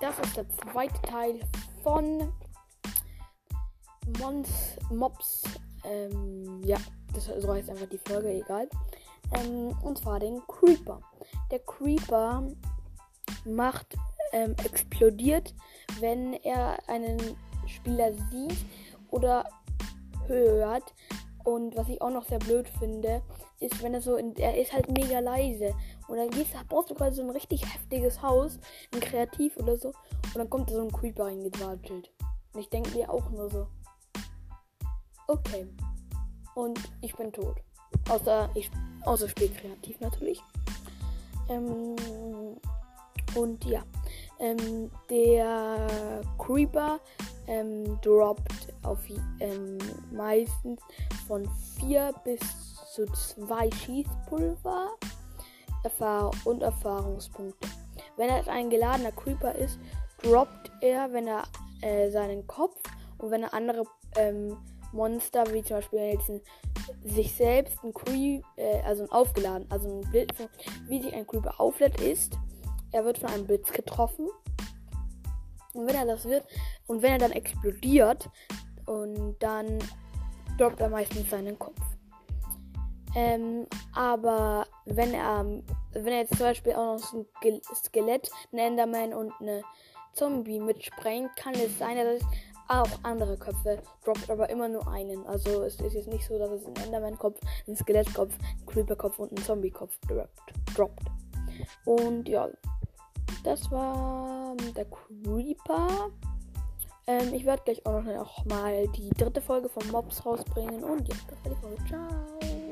das ist der zweite Teil von Mons, Mobs. Ähm, ja, das so heißt einfach die Folge, egal. Ähm, und zwar den Creeper. Der Creeper macht, ähm, explodiert, wenn er einen Spieler sieht oder hört. Und was ich auch noch sehr blöd finde, ist, wenn er so, in, er ist halt mega leise. Und dann gehst, brauchst du quasi so ein richtig heftiges Haus, ein Kreativ oder so. Und dann kommt da so ein Creeper reingewatschelt. Und ich denke mir auch nur so. Okay. Und ich bin tot. Außer ich außer spiel kreativ natürlich. Ähm, und ja. Ähm, der Creeper ähm, droppt auf ähm, meistens von 4 bis zu 2 Schießpulver Erfahr und Erfahrungspunkte. Wenn er ein geladener Creeper ist, droppt er, wenn er äh, seinen Kopf und wenn er andere ähm, Monster, wie zum Beispiel jetzt sich selbst ein Creep, äh, also ein aufgeladen, also ein von, wie sich ein Creeper auflädt, ist, er wird von einem Blitz getroffen. Und wenn er das wird, und wenn er dann explodiert, und dann droppt er meistens seinen Kopf. Ähm, aber wenn er, wenn er jetzt zum Beispiel auch noch ein Skelett, ein Enderman und eine Zombie mitsprengt, kann es sein, dass es auch andere Köpfe droppt, aber immer nur einen. Also es ist jetzt nicht so, dass es ein Enderman-Kopf, ein Skelettkopf, ein Creeper-Kopf und ein Zombie-Kopf droppt. Und ja, das war der Creeper. Ähm, ich werde gleich auch noch mal die dritte Folge von Mobs rausbringen. Und ja, das war die Folge. Ciao.